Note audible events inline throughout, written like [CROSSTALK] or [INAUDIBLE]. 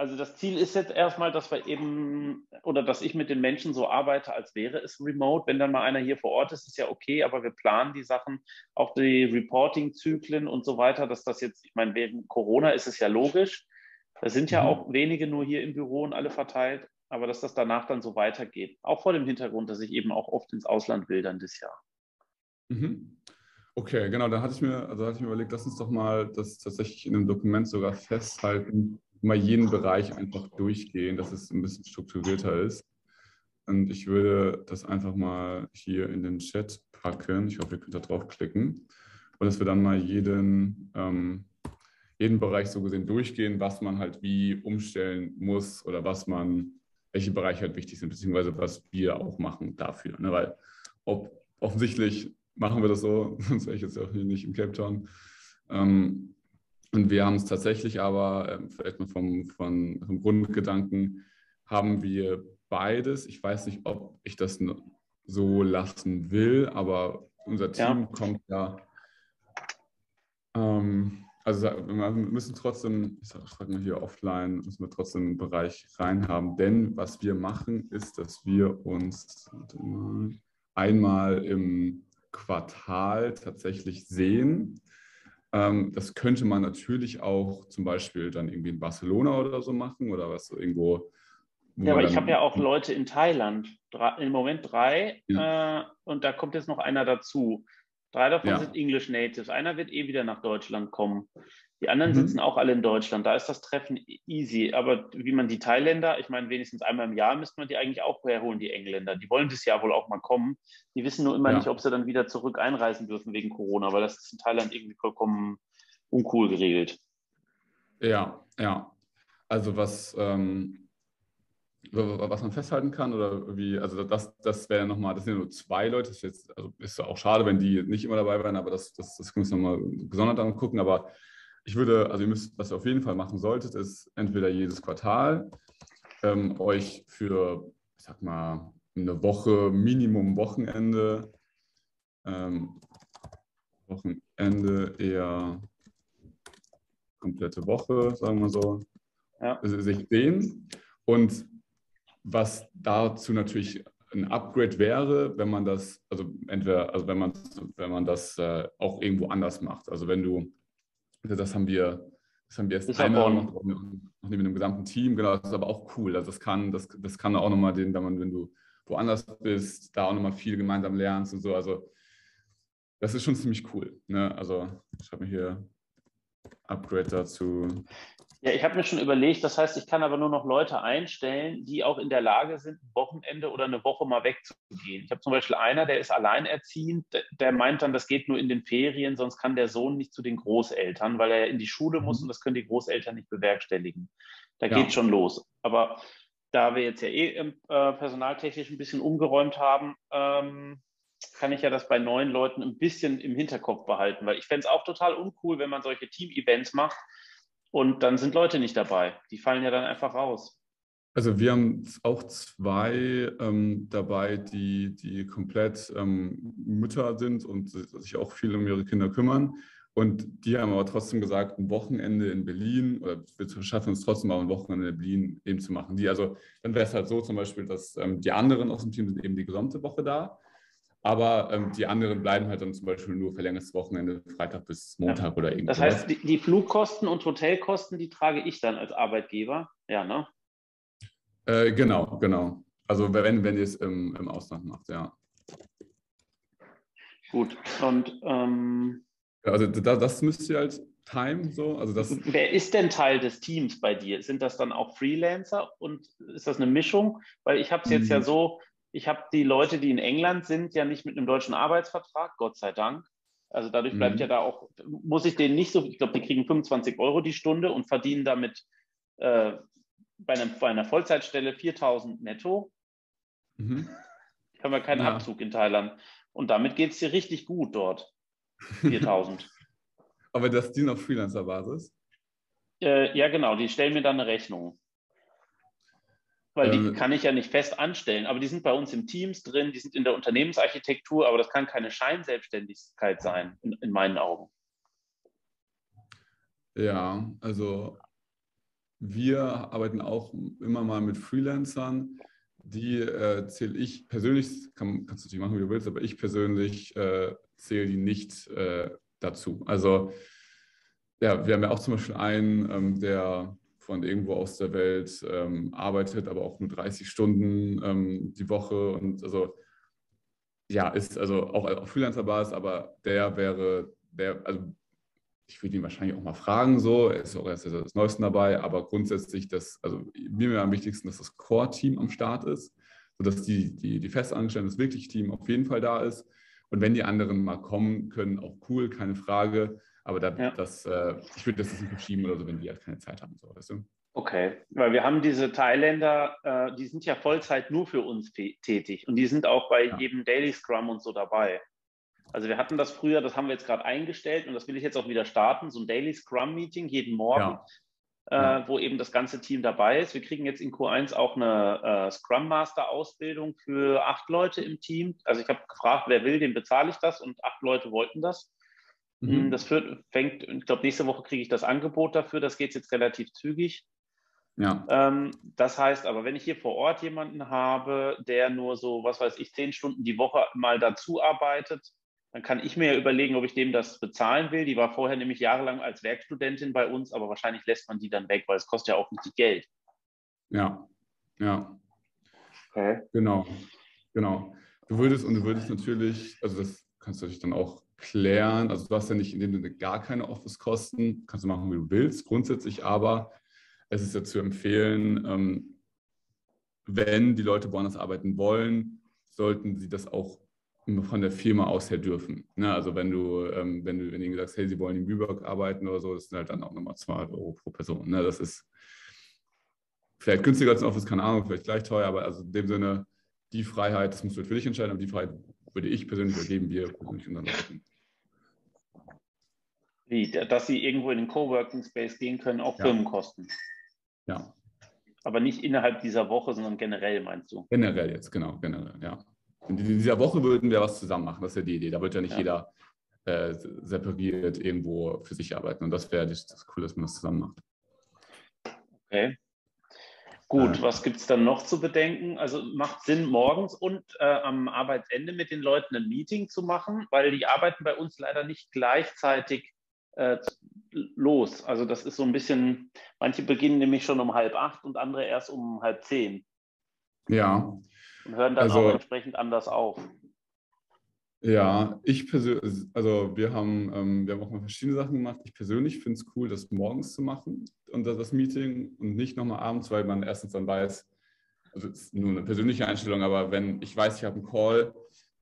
Also das Ziel ist jetzt erstmal, dass wir eben oder dass ich mit den Menschen so arbeite, als wäre es remote. Wenn dann mal einer hier vor Ort ist, ist ja okay, aber wir planen die Sachen, auch die Reporting-Zyklen und so weiter, dass das jetzt, ich meine, wegen Corona ist es ja logisch. Da sind ja mhm. auch wenige nur hier im Büro und alle verteilt, aber dass das danach dann so weitergeht. Auch vor dem Hintergrund, dass ich eben auch oft ins Ausland will dann das Jahr. Mhm. Okay, genau, da hatte ich mir, also hatte ich mir überlegt, lass uns doch mal das tatsächlich in einem Dokument sogar festhalten, mal jeden Bereich einfach durchgehen, dass es ein bisschen strukturierter ist. Und ich würde das einfach mal hier in den Chat packen. Ich hoffe, ihr könnt da draufklicken. Und dass wir dann mal jeden, ähm, jeden Bereich so gesehen durchgehen, was man halt wie umstellen muss oder was man, welche Bereiche halt wichtig sind, beziehungsweise was wir auch machen dafür. Ne? Weil ob, offensichtlich machen wir das so, [LAUGHS] sonst wäre ich jetzt auch hier nicht im Cape Town. Ähm, und wir haben es tatsächlich aber, ähm, vielleicht mal vom, vom, vom Grundgedanken, haben wir beides. Ich weiß nicht, ob ich das so lassen will, aber unser Team ja. kommt ja. Ähm, also wir müssen trotzdem, ich sage mal hier offline, müssen wir trotzdem einen Bereich reinhaben. Denn was wir machen, ist, dass wir uns einmal im Quartal tatsächlich sehen das könnte man natürlich auch zum Beispiel dann irgendwie in Barcelona oder so machen oder was irgendwo. Ja, aber ich habe ja auch Leute in Thailand, drei, im Moment drei ja. äh, und da kommt jetzt noch einer dazu. Drei davon ja. sind English Natives. Einer wird eh wieder nach Deutschland kommen. Die anderen mhm. sitzen auch alle in Deutschland. Da ist das Treffen easy. Aber wie man die Thailänder, ich meine, wenigstens einmal im Jahr müsste man die eigentlich auch herholen, die Engländer. Die wollen das Jahr wohl auch mal kommen. Die wissen nur immer ja. nicht, ob sie dann wieder zurück einreisen dürfen wegen Corona, weil das ist in Thailand irgendwie vollkommen uncool geregelt. Ja, ja. Also was, ähm, was man festhalten kann oder wie, also das, das wäre nochmal, das sind nur zwei Leute, das ist jetzt, also ist auch schade, wenn die nicht immer dabei wären, aber das, das, das können wir uns nochmal gesondert angucken, aber ich würde, also ihr müsst, was ihr auf jeden Fall machen solltet, ist entweder jedes Quartal ähm, euch für, ich sag mal, eine Woche, Minimum Wochenende, ähm, Wochenende eher komplette Woche, sagen wir so, ja. sich sehen. Und was dazu natürlich ein Upgrade wäre, wenn man das, also entweder, also wenn man, wenn man das äh, auch irgendwo anders macht. Also wenn du das haben wir, das haben wir erst einmal noch, noch neben dem gesamten Team, genau, das ist aber auch cool. Also das kann, das, das kann auch nochmal den, wenn man, wenn du woanders bist, da auch nochmal viel gemeinsam lernst und so. Also das ist schon ziemlich cool. Ne? Also ich habe mir hier Upgrade dazu ja, ich habe mir schon überlegt, das heißt, ich kann aber nur noch Leute einstellen, die auch in der Lage sind, ein Wochenende oder eine Woche mal wegzugehen. Ich habe zum Beispiel einer, der ist alleinerziehend, der meint dann, das geht nur in den Ferien, sonst kann der Sohn nicht zu den Großeltern, weil er in die Schule muss mhm. und das können die Großeltern nicht bewerkstelligen. Da ja. geht schon los. Aber da wir jetzt ja eh äh, personaltechnisch ein bisschen umgeräumt haben, ähm, kann ich ja das bei neuen Leuten ein bisschen im Hinterkopf behalten, weil ich fände es auch total uncool, wenn man solche Team-Events macht und dann sind Leute nicht dabei. Die fallen ja dann einfach raus. Also wir haben auch zwei ähm, dabei, die, die komplett ähm, Mütter sind und sich auch viel um ihre Kinder kümmern. Und die haben aber trotzdem gesagt, ein Wochenende in Berlin, oder wir schaffen es trotzdem auch ein Wochenende in Berlin eben zu machen. Die, also dann wäre es halt so zum Beispiel, dass ähm, die anderen aus dem Team sind eben die gesamte Woche da. Aber ähm, die anderen bleiben halt dann zum Beispiel nur verlängertes Wochenende, Freitag bis Montag ja. oder irgendwas. Das heißt, die, die, Flugkosten und Hotelkosten, die trage ich dann als Arbeitgeber. Ja, ne? Äh, genau, genau. Also wenn, wenn ihr es im, im Ausland macht, ja. Gut. Und ähm, also das, das müsst ihr halt time so. Also das Wer ist denn Teil des Teams bei dir? Sind das dann auch Freelancer und ist das eine Mischung? Weil ich habe es jetzt mhm. ja so, ich habe die Leute, die in England sind, ja nicht mit einem deutschen Arbeitsvertrag, Gott sei Dank. Also dadurch bleibt mhm. ja da auch, muss ich denen nicht so, ich glaube, die kriegen 25 Euro die Stunde und verdienen damit äh, bei, einem, bei, einer Vollzeitstelle 4000 netto. Mhm. Haben wir keinen ja. Abzug in Thailand. Und damit geht es dir richtig gut dort. [LAUGHS] 4000. Aber das die auf Freelancer-Basis? Äh, ja, genau. Die stellen mir dann eine Rechnung. Weil die ähm, kann ich ja nicht fest anstellen, aber die sind bei uns im Teams drin, die sind in der Unternehmensarchitektur, aber das kann keine Scheinselbstständigkeit sein, in, in meinen Augen. Ja, also wir arbeiten auch immer mal mit Freelancern. Die äh, zähle ich persönlich, kann, kannst du natürlich machen, wie du willst, aber ich persönlich äh, zähle die nicht äh, dazu. Also ja, wir haben ja auch zum Beispiel einen, ähm, der von irgendwo aus der Welt ähm, arbeitet, aber auch nur 30 Stunden ähm, die Woche und also ja, ist also auch auf Freelancer-Basis, aber der wäre, der, also ich würde ihn wahrscheinlich auch mal fragen, so, er ist auch erst das Neueste dabei, aber grundsätzlich, das, also mir wäre am wichtigsten, dass das Core-Team am Start ist, sodass die, die, die festangestellten, das wirkliche Team auf jeden Fall da ist. Und wenn die anderen mal kommen können, auch cool, keine Frage. Aber da, ja. das, äh, ich würde das nicht verschieben oder so, wenn die halt keine Zeit haben. So, weißt du? Okay, weil wir haben diese Thailänder, äh, die sind ja Vollzeit nur für uns tätig und die sind auch bei ja. jedem Daily Scrum und so dabei. Also wir hatten das früher, das haben wir jetzt gerade eingestellt und das will ich jetzt auch wieder starten, so ein Daily Scrum Meeting jeden Morgen, ja. Äh, wo eben das ganze Team dabei ist. Wir kriegen jetzt in Q1 auch eine äh, Scrum Master Ausbildung für acht Leute im Team. Also ich habe gefragt, wer will, dem bezahle ich das und acht Leute wollten das. Mhm. Das führt, fängt, ich glaube, nächste Woche kriege ich das Angebot dafür. Das geht jetzt relativ zügig. Ja. Ähm, das heißt aber, wenn ich hier vor Ort jemanden habe, der nur so, was weiß ich, zehn Stunden die Woche mal dazu arbeitet, dann kann ich mir ja überlegen, ob ich dem das bezahlen will. Die war vorher nämlich jahrelang als Werkstudentin bei uns, aber wahrscheinlich lässt man die dann weg, weil es kostet ja auch nicht Geld. Ja, ja. Okay. Genau, genau. Du würdest und du würdest natürlich, also das kannst du natürlich dann auch klären. Also du hast ja nicht in dem Sinne gar keine Office-Kosten, kannst du machen, wie du willst, grundsätzlich, aber es ist ja zu empfehlen, ähm, wenn die Leute woanders arbeiten wollen, sollten sie das auch von der Firma aus her dürfen. Ne? Also wenn du, ähm, wenn du, wenn ihnen sagst, hey, sie wollen in Lübeck arbeiten oder so, das sind halt dann auch nochmal 200 Euro pro Person. Ne? Das ist vielleicht günstiger als ein Office, keine Ahnung, vielleicht gleich teuer, aber also in dem Sinne, die Freiheit, das musst du für dich entscheiden, aber die Freiheit würde ich persönlich übergeben, wir persönlich unseren Leuten. Wie, dass sie irgendwo in den Coworking Space gehen können, auch ja. Firmenkosten. Ja. Aber nicht innerhalb dieser Woche, sondern generell, meinst du? Generell jetzt, genau, generell, ja. In dieser Woche würden wir was zusammen machen, das ist ja die Idee. Da wird ja nicht ja. jeder äh, separiert irgendwo für sich arbeiten. Und das wäre das, das cool, dass man das zusammen macht. Okay. Gut, äh, was gibt es dann noch zu bedenken? Also macht Sinn, morgens und äh, am Arbeitsende mit den Leuten ein Meeting zu machen, weil die arbeiten bei uns leider nicht gleichzeitig äh, los. Also das ist so ein bisschen, manche beginnen nämlich schon um halb acht und andere erst um halb zehn. Ja. Und hören dann also, auch entsprechend anders auf. Ja, ich persönlich, also wir haben, ähm, wir haben auch mal verschiedene Sachen gemacht. Ich persönlich finde es cool, das morgens zu machen und das, das Meeting und nicht nochmal abends, weil man erstens dann weiß, also es ist nur eine persönliche Einstellung, aber wenn ich weiß, ich habe einen Call,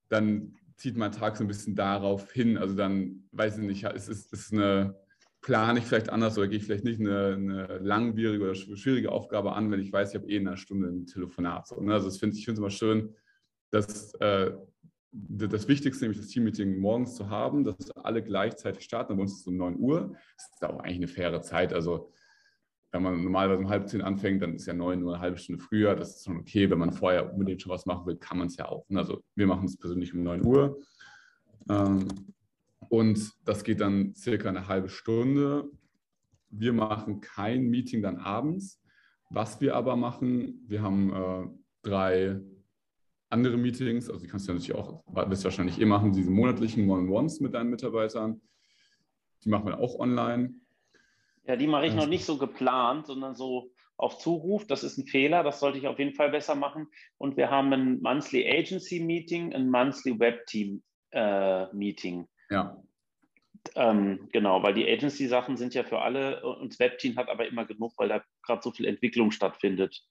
dann zieht mein Tag so ein bisschen darauf hin. Also dann weiß ich nicht, ist es ist eine, plane ich vielleicht anders oder gehe ich vielleicht nicht eine, eine, langwierige oder schwierige Aufgabe an, wenn ich weiß, ich habe eh in einer Stunde ein Telefonat. So, ne? Also find, ich finde es immer schön, dass äh, das Wichtigste, nämlich das Teammeeting morgens zu haben, dass alle gleichzeitig starten. Bei uns ist es um 9 Uhr. Das ist auch eigentlich eine faire Zeit. Also wenn man normalerweise um halb zehn anfängt, dann ist ja neun Uhr eine halbe Stunde früher. Das ist schon okay. Wenn man vorher unbedingt schon was machen will, kann man es ja auch. Also wir machen es persönlich um neun Uhr. Ähm, und das geht dann circa eine halbe Stunde. Wir machen kein Meeting dann abends. Was wir aber machen, wir haben äh, drei andere Meetings, also die kannst du natürlich auch, wirst du wahrscheinlich eh machen, diese monatlichen One-on-Ones mit deinen Mitarbeitern. Die machen wir auch online. Ja, die mache ich noch nicht so geplant, sondern so auf Zuruf. Das ist ein Fehler, das sollte ich auf jeden Fall besser machen. Und wir haben ein Monthly Agency Meeting, ein Monthly Web Team äh, Meeting. Ja. Ähm, genau, weil die Agency-Sachen sind ja für alle und das Web-Team hat aber immer genug, weil da gerade so viel Entwicklung stattfindet.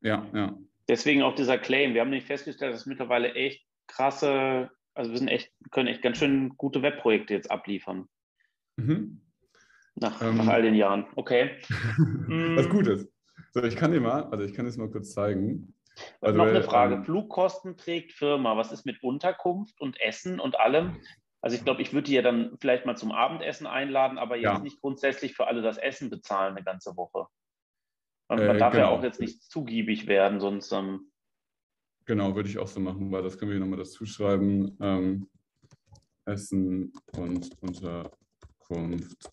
Ja, ja. Deswegen auch dieser Claim. Wir haben nämlich festgestellt, dass mittlerweile echt krasse, also wir sind echt, können echt ganz schön gute Webprojekte jetzt abliefern. Mhm. Nach, ähm, nach all den Jahren. Okay. [LAUGHS] Was gut ist. So, ich kann dir mal, also ich kann es mal kurz zeigen. Also, noch eine Frage. Ähm, Flugkosten trägt Firma. Was ist mit Unterkunft und Essen und allem? Also ich glaube, ich würde die ja dann vielleicht mal zum Abendessen einladen, aber jetzt ja. nicht grundsätzlich für alle das Essen bezahlen eine ganze Woche. Man, man äh, darf genau. ja auch jetzt nicht zugiebig werden, sonst. Ähm, genau, würde ich auch so machen, weil das können wir hier nochmal dazu schreiben. Ähm, Essen und Unterkunft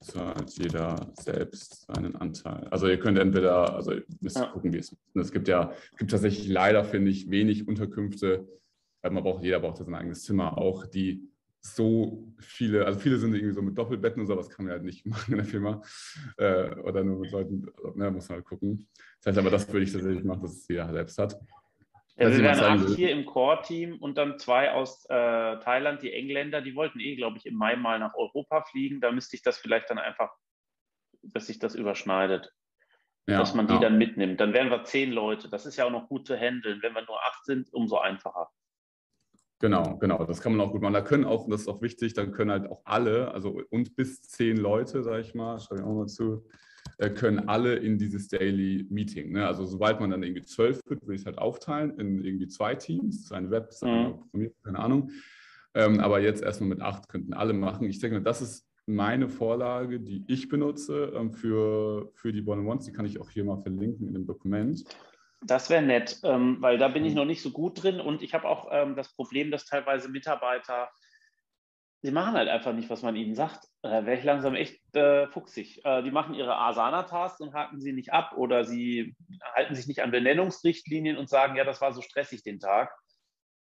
zahlt jeder selbst seinen Anteil. Also ihr könnt entweder, also ihr müsst ja. gucken, wie es ist. Es gibt ja, es gibt tatsächlich leider, finde ich, wenig Unterkünfte, man braucht, jeder braucht sein eigenes Zimmer auch, die so viele, also viele sind irgendwie so mit Doppelbetten und sowas kann man halt nicht [LAUGHS] machen in der Firma. Äh, oder nur mit Leuten, ne, muss man halt gucken. Das heißt aber, das würde ich tatsächlich machen, dass es jeder selbst hat. Ja, wir wären acht hier im Core-Team und dann zwei aus äh, Thailand, die Engländer, die wollten eh, glaube ich, im Mai mal nach Europa fliegen. Da müsste ich das vielleicht dann einfach, dass sich das überschneidet. Ja, dass man die ja. dann mitnimmt. Dann wären wir zehn Leute. Das ist ja auch noch gut zu handeln. Wenn wir nur acht sind, umso einfacher. Genau, genau, das kann man auch gut machen. Da können auch, und das ist auch wichtig, dann können halt auch alle, also und bis zehn Leute, sage ich mal, schreibe ich auch mal zu, äh, können alle in dieses Daily Meeting. Ne? Also sobald man dann irgendwie zwölf wird, würde ich es halt aufteilen in irgendwie zwei Teams, eine Website, mhm. keine Ahnung. Ähm, aber jetzt erstmal mit acht könnten alle machen. Ich denke, das ist meine Vorlage, die ich benutze ähm, für, für die One-on-Ones. Die kann ich auch hier mal verlinken in dem Dokument. Das wäre nett, ähm, weil da bin ich mhm. noch nicht so gut drin und ich habe auch ähm, das Problem, dass teilweise Mitarbeiter, sie machen halt einfach nicht, was man ihnen sagt. Da wäre ich langsam echt äh, fuchsig. Äh, die machen ihre Asana-Tasks und haken sie nicht ab oder sie halten sich nicht an Benennungsrichtlinien und sagen, ja, das war so stressig den Tag.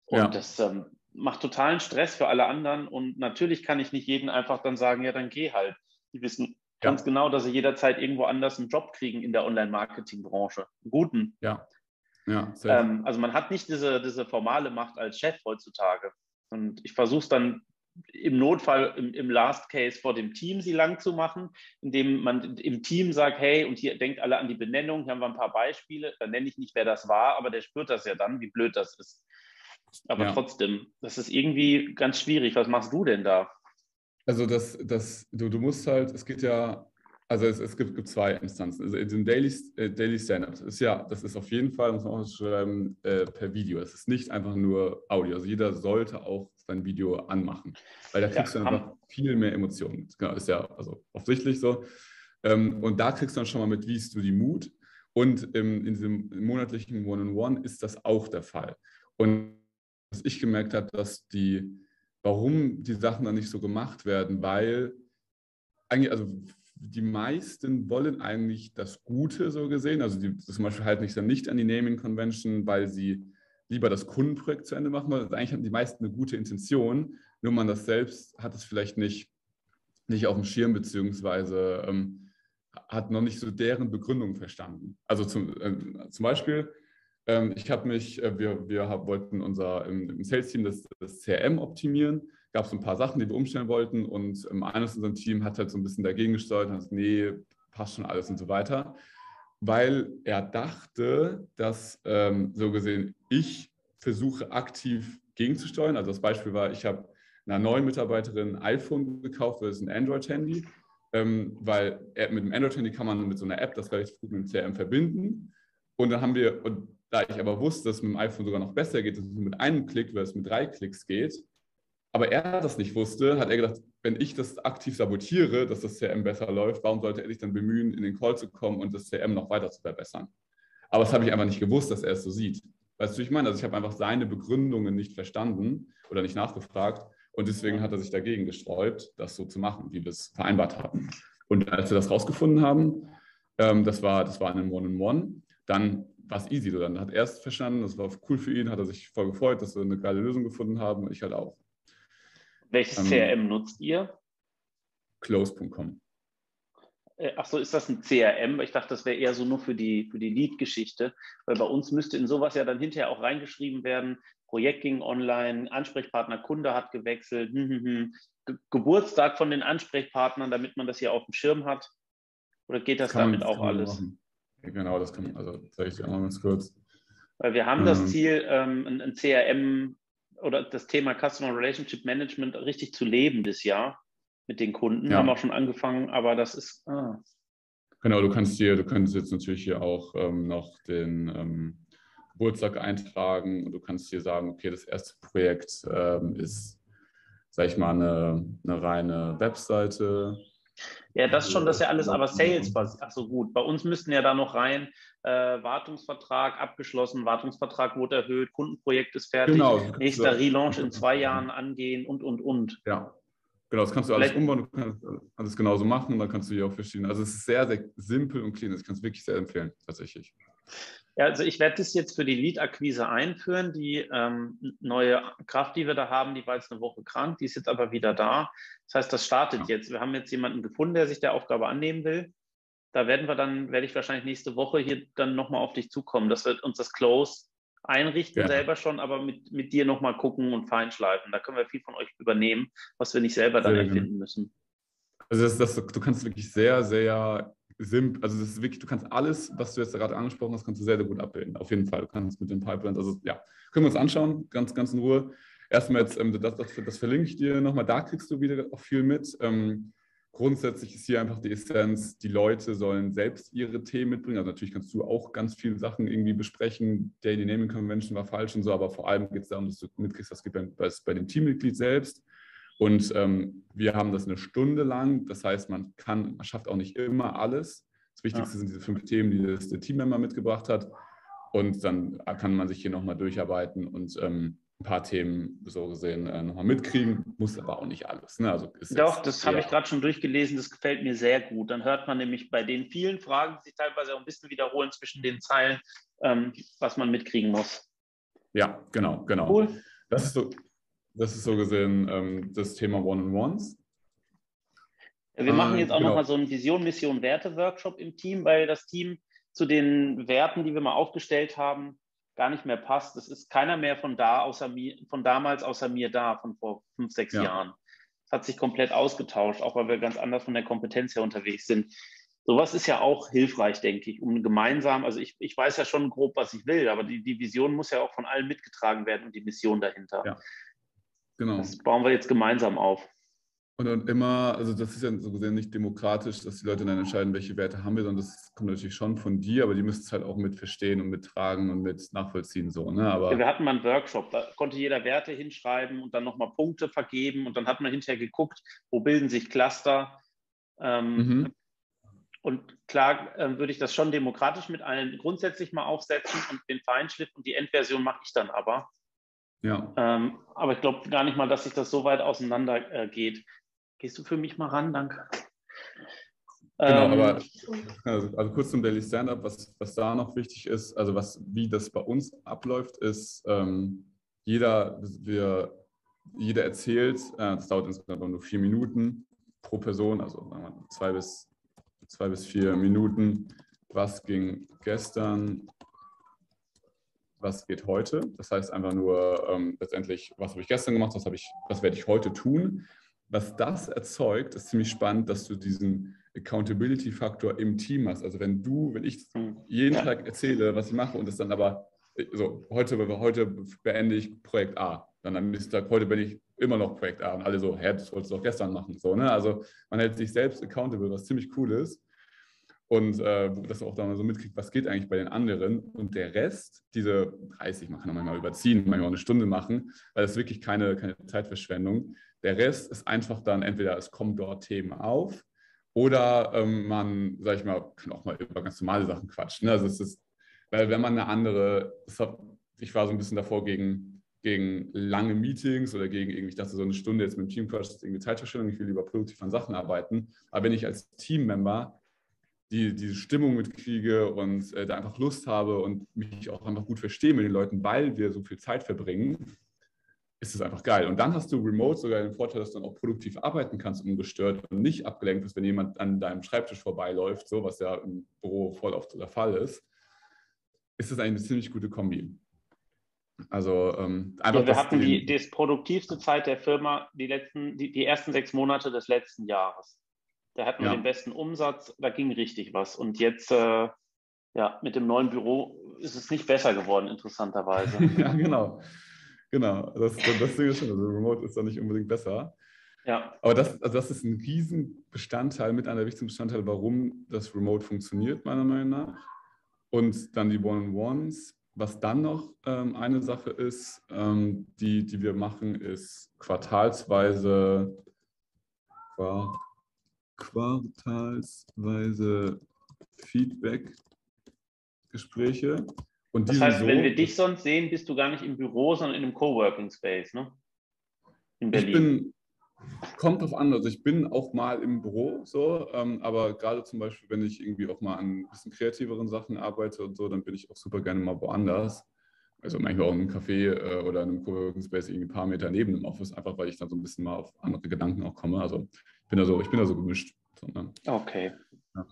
Und ja. das ähm, macht totalen Stress für alle anderen und natürlich kann ich nicht jeden einfach dann sagen, ja, dann geh halt. Die wissen ganz ja. genau, dass sie jederzeit irgendwo anders einen Job kriegen in der Online-Marketing-Branche. Guten. Ja. ja ähm, also man hat nicht diese, diese formale Macht als Chef heutzutage. Und ich versuche es dann im Notfall im, im, Last Case vor dem Team sie lang zu machen, indem man im Team sagt, hey, und hier denkt alle an die Benennung, hier haben wir ein paar Beispiele, dann nenne ich nicht, wer das war, aber der spürt das ja dann, wie blöd das ist. Aber ja. trotzdem, das ist irgendwie ganz schwierig. Was machst du denn da? Also das, das, du, du musst halt, es geht ja, also es, es gibt, gibt zwei Instanzen. Also in den Daily, äh, Daily Stand-Ups ist ja, das ist auf jeden Fall, muss man auch schreiben, äh, per Video. Es ist nicht einfach nur Audio. Also jeder sollte auch sein Video anmachen, weil da kriegst ja, du einfach viel mehr Emotionen. Genau, ist ja also offensichtlich so. Ähm, und da kriegst du dann schon mal mit, wie ist du die Mut. Und ähm, in diesem monatlichen One-on-One -on -One ist das auch der Fall. Und was ich gemerkt habe, dass die warum die Sachen dann nicht so gemacht werden, weil eigentlich, also die meisten wollen eigentlich das Gute so gesehen. Also die zum Beispiel halten sich dann nicht an die Naming Convention, weil sie lieber das Kundenprojekt zu Ende machen wollen. Also eigentlich haben die meisten eine gute Intention, nur man das selbst hat es vielleicht nicht, nicht auf dem Schirm, beziehungsweise ähm, hat noch nicht so deren Begründung verstanden. Also zum, äh, zum Beispiel, ich habe mich, äh, wir, wir hab, wollten unser im, im Sales-Team das, das, CRM optimieren. Gab es ein paar Sachen, die wir umstellen wollten und ähm, eines unserem Team hat halt so ein bisschen dagegen gesteuert und hat gesagt, nee, passt schon alles und so weiter. Weil er dachte, dass ähm, so gesehen ich versuche aktiv gegenzusteuern. Also das Beispiel war, ich habe einer neuen Mitarbeiterin ein iPhone gekauft, das ist ein Android-Handy, ähm, weil mit dem Android-Handy kann man mit so einer App das relativ gut mit dem CRM verbinden. Und dann haben wir, und da ich aber wusste, dass es mit dem iPhone sogar noch besser geht, dass es mit einem Klick weil es mit drei Klicks geht, aber er das nicht wusste, hat er gedacht, wenn ich das aktiv sabotiere, dass das CRM besser läuft, warum sollte er sich dann bemühen, in den Call zu kommen und das CRM noch weiter zu verbessern? Aber das habe ich einfach nicht gewusst, dass er es so sieht. Weißt du, ich meine, also ich habe einfach seine Begründungen nicht verstanden oder nicht nachgefragt und deswegen hat er sich dagegen gesträubt, das so zu machen, wie wir es vereinbart hatten. Und als wir das rausgefunden haben, ähm, das, war, das war in One-on-One, -on -One, dann war es easy. Dann hat er es verstanden, das war cool für ihn, hat er sich voll gefreut, dass wir eine geile Lösung gefunden haben und ich halt auch. Welches ähm, CRM nutzt ihr? Close.com. Äh, Achso, ist das ein CRM? Ich dachte, das wäre eher so nur für die, für die Lead-Geschichte, weil bei uns müsste in sowas ja dann hinterher auch reingeschrieben werden, Projekt ging online, Ansprechpartner Kunde hat gewechselt, hm, hm, hm. Ge Geburtstag von den Ansprechpartnern, damit man das hier auf dem Schirm hat. Oder geht das damit man, auch alles? Machen. Genau, das kann man, also zeige ich dir auch mal ganz kurz. Weil wir haben ähm, das Ziel, ähm, ein, ein CRM oder das Thema Customer Relationship Management richtig zu leben das Jahr mit den Kunden. Ja. Haben auch schon angefangen, aber das ist. Ah. Genau, du kannst hier, du kannst jetzt natürlich hier auch ähm, noch den ähm, Geburtstag eintragen und du kannst hier sagen, okay, das erste Projekt ähm, ist, sag ich mal, eine, eine reine Webseite ja, das schon, das ist ja alles aber Sales basiert. Ach so, gut. Bei uns müssten ja da noch rein äh, Wartungsvertrag abgeschlossen, Wartungsvertrag wurde erhöht, Kundenprojekt ist fertig, genau. nächster Relaunch in zwei Jahren angehen und, und, und. Ja, Genau, das kannst du alles Vielleicht. umbauen, du kannst alles genauso machen, dann kannst du hier auch verschiedene. Also es ist sehr, sehr simpel und clean. Das kannst du wirklich sehr empfehlen, tatsächlich. Ja, also ich werde das jetzt für die Lead-Akquise einführen. Die ähm, neue Kraft, die wir da haben, die war jetzt eine Woche krank, die ist jetzt aber wieder da. Das heißt, das startet jetzt. Wir haben jetzt jemanden gefunden, der sich der Aufgabe annehmen will. Da werden wir dann, werde ich wahrscheinlich nächste Woche hier dann nochmal auf dich zukommen. Das wird uns das Close einrichten ja. selber schon, aber mit, mit dir nochmal gucken und feinschleifen. Da können wir viel von euch übernehmen, was wir nicht selber dann sehr erfinden müssen. Also das, das, du kannst wirklich sehr, sehr simpel, also das ist wirklich, du kannst alles, was du jetzt gerade angesprochen hast, kannst du sehr, sehr gut abbilden. Auf jeden Fall. Du kannst mit den Pipelines, also ja, können wir uns anschauen, ganz, ganz in Ruhe. Erstmal jetzt, ähm, das, das, das, verlinke ich dir nochmal, da kriegst du wieder auch viel mit. Ähm, grundsätzlich ist hier einfach die Essenz, die Leute sollen selbst ihre Themen mitbringen. Also natürlich kannst du auch ganz viele Sachen irgendwie besprechen. Daily Naming Convention war falsch und so, aber vor allem geht es darum, dass du mitkriegst, was geht bei, bei dem Teammitglied selbst. Und ähm, wir haben das eine Stunde lang. Das heißt, man kann, man schafft auch nicht immer alles. Das Wichtigste ja. sind diese fünf Themen, die das der Teammember mitgebracht hat. Und dann kann man sich hier nochmal durcharbeiten und ähm, ein paar Themen so gesehen äh, nochmal mitkriegen, muss aber auch nicht alles. Ne? Also Doch, das habe ich gerade schon durchgelesen, das gefällt mir sehr gut. Dann hört man nämlich bei den vielen Fragen, die sich teilweise auch ein bisschen wiederholen zwischen den Zeilen, ähm, was man mitkriegen muss. Ja, genau, genau. Cool. Das ist so, das ist so gesehen ähm, das Thema One-on-Ones. Wir machen jetzt auch genau. nochmal so einen Vision, Mission, Werte-Workshop im Team, weil das Team zu den Werten, die wir mal aufgestellt haben, gar nicht mehr passt. Es ist keiner mehr von da außer mir, von damals außer mir da, von vor fünf, sechs ja. Jahren. Es hat sich komplett ausgetauscht, auch weil wir ganz anders von der Kompetenz her unterwegs sind. Sowas ist ja auch hilfreich, denke ich, um gemeinsam, also ich, ich weiß ja schon grob, was ich will, aber die, die Vision muss ja auch von allen mitgetragen werden und die Mission dahinter. Ja. Genau. Das bauen wir jetzt gemeinsam auf. Und, und immer, also das ist ja so gesehen nicht demokratisch, dass die Leute dann entscheiden, welche Werte haben wir, sondern das kommt natürlich schon von dir, aber die müssen es halt auch mit verstehen und mittragen und mit nachvollziehen. So, ne? aber ja, wir hatten mal einen Workshop, da konnte jeder Werte hinschreiben und dann nochmal Punkte vergeben und dann hat man hinterher geguckt, wo bilden sich Cluster. Ähm, mhm. Und klar äh, würde ich das schon demokratisch mit allen grundsätzlich mal aufsetzen und den Feinschliff und die Endversion mache ich dann aber. Ja. Ähm, aber ich glaube gar nicht mal, dass sich das so weit auseinander äh, geht. Gehst du für mich mal ran? Danke. Genau, ähm, aber also, also, kurz zum Daily Stand-up, was, was da noch wichtig ist, also was, wie das bei uns abläuft, ist, ähm, jeder, wir, jeder erzählt, äh, das dauert insgesamt nur vier Minuten pro Person, also zwei bis, zwei bis vier Minuten, was ging gestern, was geht heute. Das heißt einfach nur ähm, letztendlich, was habe ich gestern gemacht, was, ich, was werde ich heute tun was das erzeugt, ist ziemlich spannend, dass du diesen Accountability-Faktor im Team hast. Also wenn du, wenn ich jeden. Tag erzähle, was ich mache und es dann aber, so heute, heute beende ich Projekt A, dann am nächsten Tag, heute bin ich immer noch Projekt A und alle so, hä, das wolltest du doch gestern machen. So, ne? Also man hält sich selbst accountable, was ziemlich cool ist. Und äh, dass du auch da mal so mitkriegst, was geht eigentlich bei den anderen. Und der Rest, diese 30, man kann manchmal überziehen, manchmal auch eine Stunde machen, weil das ist wirklich keine, keine Zeitverschwendung. Der Rest ist einfach dann entweder es kommen dort Themen auf oder ähm, man, sag ich mal, kann auch mal über ganz normale Sachen quatschen. Ne? Also es ist, weil wenn man eine andere, hat, ich war so ein bisschen davor gegen, gegen lange Meetings oder gegen irgendwie, ich dachte, so eine Stunde jetzt mit dem Team quatsch, ist irgendwie Zeitverschwendung, ich will lieber produktiv an Sachen arbeiten. Aber wenn ich als Teammember die, diese Stimmung mitkriege und äh, da einfach Lust habe und mich auch einfach gut verstehe mit den Leuten, weil wir so viel Zeit verbringen, ist es einfach geil. Und dann hast du remote sogar den Vorteil, dass du dann auch produktiv arbeiten kannst, ungestört und nicht abgelenkt bist, wenn jemand an deinem Schreibtisch vorbeiläuft, so was ja im Büro voll oft der Fall ist. Ist das eine ziemlich gute Kombi. Also ähm, einfach. Ja, wir hatten die, die produktivste Zeit der Firma die, letzten, die, die ersten sechs Monate des letzten Jahres. Da hatten wir ja. den besten Umsatz, da ging richtig was. Und jetzt, äh, ja, mit dem neuen Büro ist es nicht besser geworden, interessanterweise. [LAUGHS] ja, genau. Genau, das, das Ding ist schon, also Remote ist da nicht unbedingt besser. Ja. Aber das, also das ist ein Riesenbestandteil, mit einer wichtigen Bestandteil, warum das Remote funktioniert, meiner Meinung nach. Und dann die One-on-Ones. Was dann noch ähm, eine Sache ist, ähm, die, die wir machen, ist quartalsweise, quartalsweise Feedback-Gespräche. Und das heißt, so, wenn wir dich sonst sehen, bist du gar nicht im Büro, sondern in einem Coworking Space, ne? In Berlin. Ich bin, Kommt drauf an, also ich bin auch mal im Büro so, ähm, aber gerade zum Beispiel, wenn ich irgendwie auch mal an ein bisschen kreativeren Sachen arbeite und so, dann bin ich auch super gerne mal woanders. Also manchmal auch in einem Café äh, oder in einem Coworking Space irgendwie ein paar Meter neben dem Office, einfach weil ich dann so ein bisschen mal auf andere Gedanken auch komme. Also bin da so, ich bin da so gemischt. So, ne? Okay. Ja.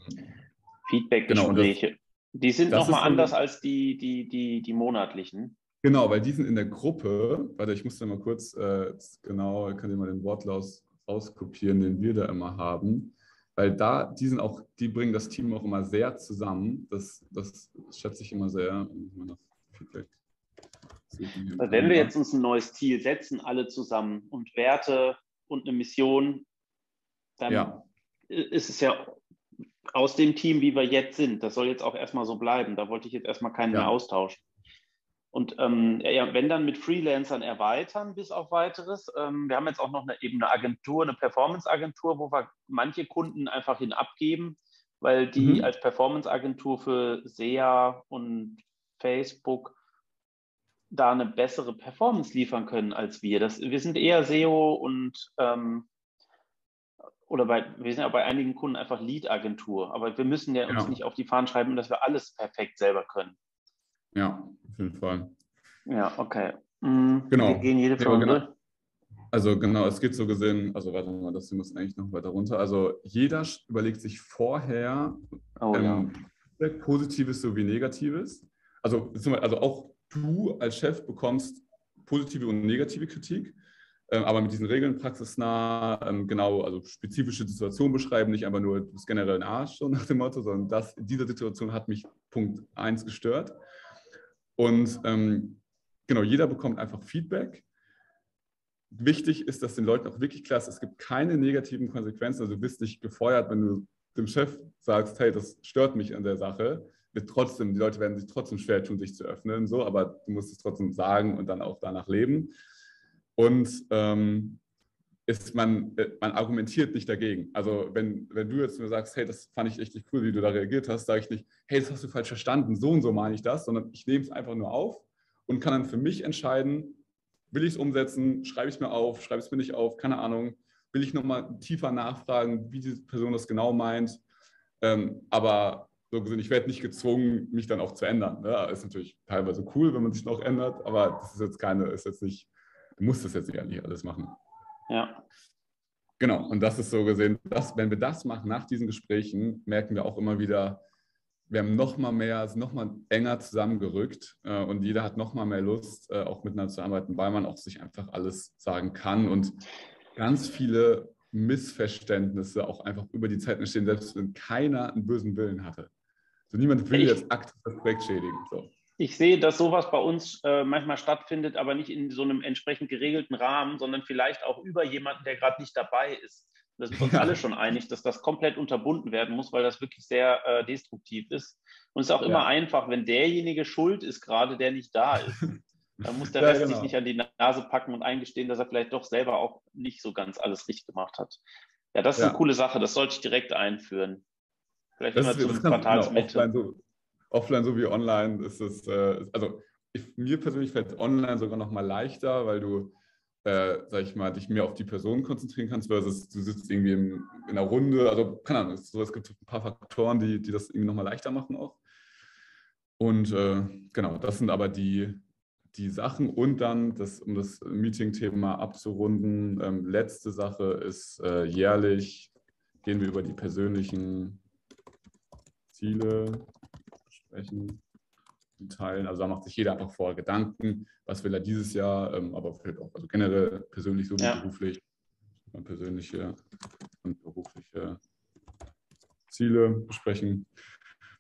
Feedback-Gespräche. Genau, die sind nochmal anders als die, die, die, die monatlichen. Genau, weil die sind in der Gruppe. Warte, ich muss da mal kurz, äh, genau, ich kann dir mal den Wortlaut rauskopieren, den wir da immer haben. Weil da, die sind auch, die bringen das Team auch immer sehr zusammen. Das, das schätze ich immer sehr. Feedback. Wenn wir jetzt uns ein neues Ziel setzen, alle zusammen und Werte und eine Mission, dann ja. ist es ja aus dem Team, wie wir jetzt sind. Das soll jetzt auch erstmal so bleiben. Da wollte ich jetzt erstmal keinen ja. mehr austauschen. Und ähm, ja, wenn dann mit Freelancern erweitern bis auf weiteres. Ähm, wir haben jetzt auch noch eine, eben eine Agentur, eine Performance-Agentur, wo wir manche Kunden einfach hin abgeben, weil die mhm. als Performance-Agentur für SEA und Facebook da eine bessere Performance liefern können als wir. Das, wir sind eher SEO und ähm, oder bei, wir sind ja bei einigen Kunden einfach Lead-Agentur, aber wir müssen ja, ja uns nicht auf die Fahnen schreiben, dass wir alles perfekt selber können. Ja, auf jeden Fall. Ja, okay. Mhm. Genau. Wir gehen jede Folge. Ja, genau. Also genau, es geht so gesehen, also warte mal, das muss eigentlich noch weiter runter. Also jeder überlegt sich vorher oh, ähm, ja. Positives sowie Negatives. Also, also auch du als Chef bekommst positive und negative Kritik. Ähm, aber mit diesen Regeln praxisnah, ähm, genau, also spezifische Situationen beschreiben, nicht einfach nur das generell ein Arsch, so nach dem Motto, sondern das, diese Situation hat mich Punkt 1 gestört. Und ähm, genau, jeder bekommt einfach Feedback. Wichtig ist, dass den Leuten auch wirklich klar ist, es gibt keine negativen Konsequenzen. Also du bist nicht gefeuert, wenn du dem Chef sagst, hey, das stört mich an der Sache. Wird trotzdem, die Leute werden sich trotzdem schwer tun, sich zu öffnen, so, aber du musst es trotzdem sagen und dann auch danach leben. Und ähm, ist man, äh, man argumentiert nicht dagegen. Also wenn, wenn du jetzt mir sagst, hey, das fand ich richtig cool, wie du da reagiert hast, sage ich nicht, hey, das hast du falsch verstanden, so und so meine ich das, sondern ich nehme es einfach nur auf und kann dann für mich entscheiden, will ich es umsetzen, schreibe ich es mir auf, schreibe ich es mir nicht auf, keine Ahnung, will ich nochmal tiefer nachfragen, wie diese Person das genau meint. Ähm, aber so gesehen, ich werde nicht gezwungen, mich dann auch zu ändern. Ne? Ist natürlich teilweise cool, wenn man sich noch ändert, aber das ist jetzt keine, ist jetzt nicht Du musst das jetzt ja nicht alles machen. Ja. Genau, und das ist so gesehen, dass, wenn wir das machen nach diesen Gesprächen, merken wir auch immer wieder, wir haben noch mal mehr, sind noch mal enger zusammengerückt äh, und jeder hat noch mal mehr Lust, äh, auch miteinander zu arbeiten, weil man auch sich einfach alles sagen kann und ganz viele Missverständnisse auch einfach über die Zeit entstehen, selbst wenn keiner einen bösen Willen hatte. So niemand will jetzt aktiv das Projekt schädigen. So ich sehe, dass sowas bei uns äh, manchmal stattfindet, aber nicht in so einem entsprechend geregelten Rahmen, sondern vielleicht auch über jemanden, der gerade nicht dabei ist. Da sind wir uns ja. [LAUGHS] alle schon einig, dass das komplett unterbunden werden muss, weil das wirklich sehr äh, destruktiv ist. Und es ist auch immer ja. einfach, wenn derjenige schuld ist, gerade der nicht da ist. [LAUGHS] Dann muss der ja, Rest genau. sich nicht an die Nase packen und eingestehen, dass er vielleicht doch selber auch nicht so ganz alles richtig gemacht hat. Ja, das ist eine coole Sache. Das sollte ich direkt einführen. Vielleicht das immer zum genau, Quartalsmitte. Genau, offline sowie online ist es, äh, also ich, mir persönlich fällt online sogar noch mal leichter, weil du, äh, sag ich mal, dich mehr auf die Person konzentrieren kannst, versus du sitzt irgendwie in, in einer Runde, also keine Ahnung, so, es gibt ein paar Faktoren, die, die das irgendwie noch mal leichter machen auch. Und äh, genau, das sind aber die, die Sachen. Und dann, das, um das Meeting-Thema abzurunden, ähm, letzte Sache ist äh, jährlich gehen wir über die persönlichen Ziele sprechen, teilen. Also da macht sich jeder einfach vorher Gedanken, was will er dieses Jahr, ähm, aber vielleicht auch also generell persönlich so wie ja. beruflich, persönliche und berufliche Ziele besprechen,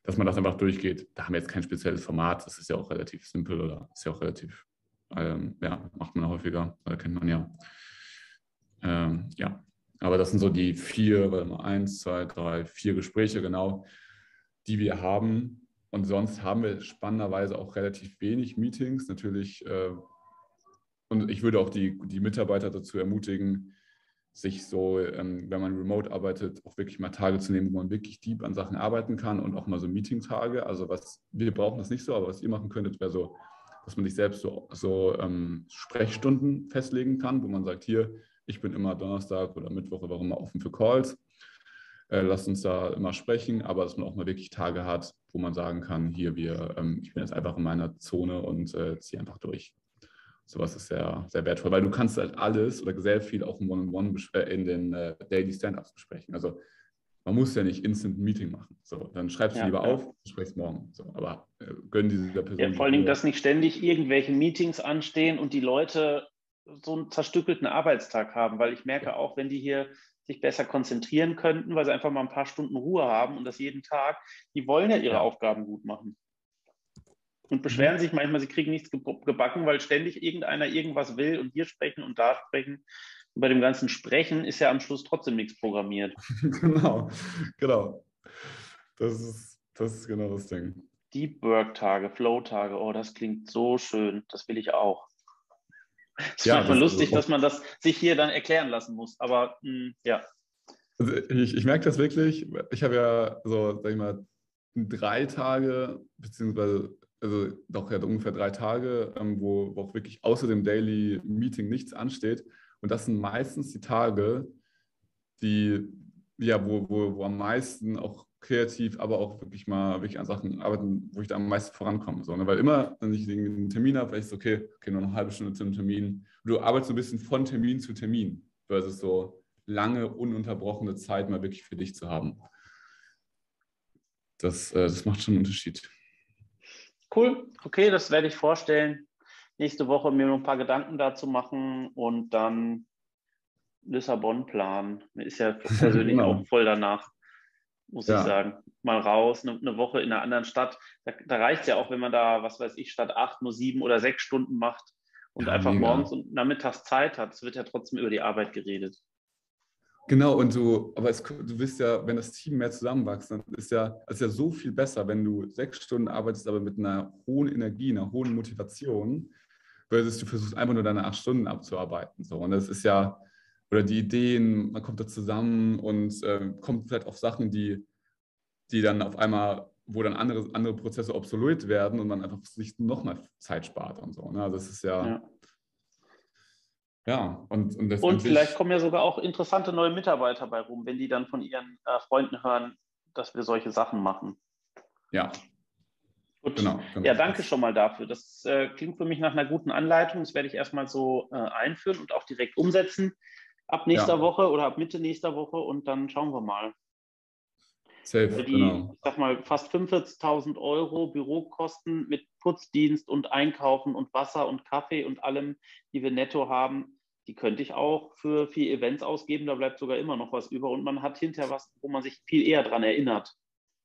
dass man das einfach durchgeht. Da haben wir jetzt kein spezielles Format, das ist ja auch relativ simpel oder ist ja auch relativ, ähm, ja, macht man häufiger, oder kennt man ja. Ähm, ja, aber das sind so die vier, warte mal, eins, zwei, drei, vier Gespräche genau, die wir haben, und sonst haben wir spannenderweise auch relativ wenig Meetings. Natürlich, äh, und ich würde auch die, die Mitarbeiter dazu ermutigen, sich so, ähm, wenn man remote arbeitet, auch wirklich mal Tage zu nehmen, wo man wirklich deep an Sachen arbeiten kann und auch mal so Meeting-Tage. Also was, wir brauchen das nicht so, aber was ihr machen könntet, wäre so, dass man sich selbst so, so ähm, Sprechstunden festlegen kann, wo man sagt, hier, ich bin immer Donnerstag oder Mittwoch oder immer offen für Calls. Äh, lasst uns da immer sprechen, aber dass man auch mal wirklich Tage hat, wo man sagen kann, hier, wir, ähm, ich bin jetzt einfach in meiner Zone und äh, ziehe einfach durch. Sowas ist sehr, sehr wertvoll, weil du kannst halt alles oder sehr viel auch im One-on-One äh, in den äh, Daily Stand-Ups besprechen. Also man muss ja nicht instant ein Meeting machen. So, dann schreibst du ja, lieber ja. auf, sprichst morgen. So, aber äh, gönn dieser Person. Ja, vor allen Dingen, dass nicht ständig irgendwelche Meetings anstehen und die Leute so einen zerstückelten Arbeitstag haben, weil ich merke auch, wenn die hier sich besser konzentrieren könnten, weil sie einfach mal ein paar Stunden Ruhe haben und das jeden Tag, die wollen ja ihre ja. Aufgaben gut machen und beschweren mhm. sich manchmal, sie kriegen nichts gebacken, weil ständig irgendeiner irgendwas will und hier sprechen und da sprechen. Und bei dem ganzen Sprechen ist ja am Schluss trotzdem nichts programmiert. [LAUGHS] genau, genau. Das ist, das ist genau das Ding. Deep Work-Tage, Flow-Tage, oh, das klingt so schön. Das will ich auch. [LAUGHS] Es ist ja, manchmal lustig, so. dass man das sich hier dann erklären lassen muss. Aber mh, hm, ja. Also ich, ich merke das wirklich. Ich habe ja so, sag ich mal, drei Tage, beziehungsweise also doch ja ungefähr drei Tage, ähm, wo, wo, auch wirklich außer dem Daily Meeting nichts ansteht. Und das sind meistens die Tage, die, ja, wo, wo, wo am meisten auch kreativ, aber auch wirklich mal wirklich an Sachen arbeiten, wo ich da am meisten vorankomme. So, ne? Weil immer, wenn ich einen Termin habe, weiß ich so, okay, okay, nur noch eine halbe Stunde zum Termin. du arbeitest so ein bisschen von Termin zu Termin, versus so lange, ununterbrochene Zeit mal wirklich für dich zu haben. Das, äh, das macht schon einen Unterschied. Cool, okay, das werde ich vorstellen. Nächste Woche mir noch ein paar Gedanken dazu machen und dann Lissabon planen. Mir ist ja [LAUGHS] persönlich genau. auch voll danach, muss ja. ich sagen. Mal raus, eine, eine, Woche in einer anderen Stadt. Da, da reicht es ja auch, wenn man da, was weiß ich, statt acht nur sieben oder sechs Stunden macht und ja, einfach mega. morgens und nachmittags Zeit hat. Es wird ja trotzdem über die Arbeit geredet. Genau, und du, aber es, du wirst ja, wenn das Team mehr zusammenwächst, dann ist ja, ist ja so viel besser, wenn du sechs Stunden arbeitest, aber mit einer hohen Energie, einer hohen Motivation, versus du versuchst einfach nur deine acht Stunden abzuarbeiten. So. Und das ist ja, oder die Ideen, man kommt da zusammen und äh, kommt vielleicht auf Sachen, die, die dann auf einmal, wo dann andere, andere Prozesse obsolet werden und man einfach sich nochmal Zeit spart und so. Ne? Also das ist ja, ja ja, und, und, und vielleicht kommen ja sogar auch interessante neue Mitarbeiter bei rum, wenn die dann von ihren äh, Freunden hören, dass wir solche Sachen machen. Ja. Gut. Genau, genau. Ja, danke schon mal dafür. Das äh, klingt für mich nach einer guten Anleitung. Das werde ich erstmal so äh, einführen und auch direkt umsetzen ab nächster ja. Woche oder ab Mitte nächster Woche und dann schauen wir mal. Safe, Für die, genau. ich sag mal, fast 45.000 Euro Bürokosten mit Putzdienst und Einkaufen und Wasser und Kaffee und allem, die wir netto haben, die könnte ich auch für vier Events ausgeben. Da bleibt sogar immer noch was über und man hat hinterher was, wo man sich viel eher dran erinnert.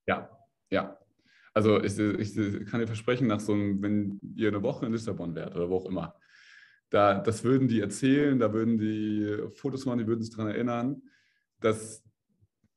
Ja, ja. Also ich, ich kann dir versprechen, nach so einem, wenn ihr eine Woche in Lissabon wärt oder wo auch immer, da, das würden die erzählen, da würden die Fotos machen, die würden sich daran erinnern, dass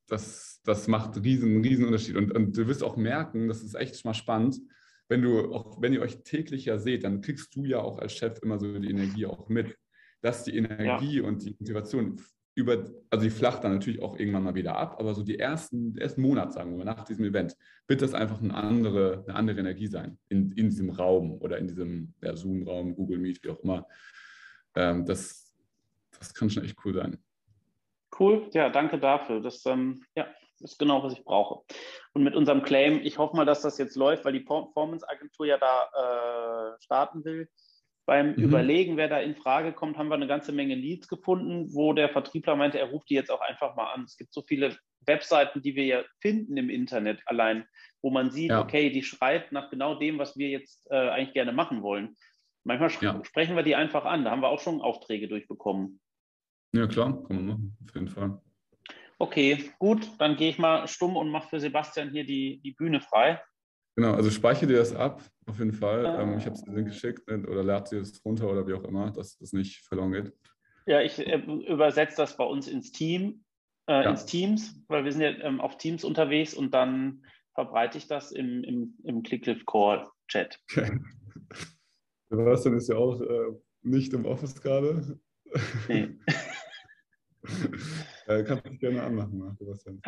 das, das macht einen riesen, riesen Unterschied. Und, und du wirst auch merken, das ist echt mal spannend, wenn du, auch wenn ihr euch täglich ja seht, dann kriegst du ja auch als Chef immer so die Energie auch mit, dass die Energie ja. und die Motivation über, also die flacht dann natürlich auch irgendwann mal wieder ab, aber so die ersten, ersten Monat, sagen wir mal, nach diesem Event, wird das einfach eine andere, eine andere Energie sein in, in diesem Raum oder in diesem ja, Zoom-Raum, Google Meet, wie auch immer. Ähm, das, das kann schon echt cool sein. Cool, ja, danke dafür. Das ähm, ja, ist genau, was ich brauche. Und mit unserem Claim, ich hoffe mal, dass das jetzt läuft, weil die Performance-Agentur ja da äh, starten will. Beim mhm. Überlegen, wer da in Frage kommt, haben wir eine ganze Menge Leads gefunden, wo der Vertriebler meinte, er ruft die jetzt auch einfach mal an. Es gibt so viele Webseiten, die wir ja finden im Internet allein, wo man sieht, ja. okay, die schreit nach genau dem, was wir jetzt äh, eigentlich gerne machen wollen. Manchmal ja. sprechen wir die einfach an. Da haben wir auch schon Aufträge durchbekommen. Ja, klar, kann man machen, auf jeden Fall. Okay, gut, dann gehe ich mal stumm und mache für Sebastian hier die, die Bühne frei. Genau, also speichere dir das ab, auf jeden Fall. Ah. Ähm, ich habe es dir geschickt ne, oder lade dir das runter oder wie auch immer, dass das nicht verloren geht. Ja, ich äh, übersetze das bei uns ins Team, äh, ja. ins Teams, weil wir sind ja ähm, auf Teams unterwegs und dann verbreite ich das im, im, im Clicklift Call Chat. Okay. Sebastian ist ja auch äh, nicht im Office gerade. Nee. [LAUGHS] äh, kannst du gerne anmachen, Sebastian.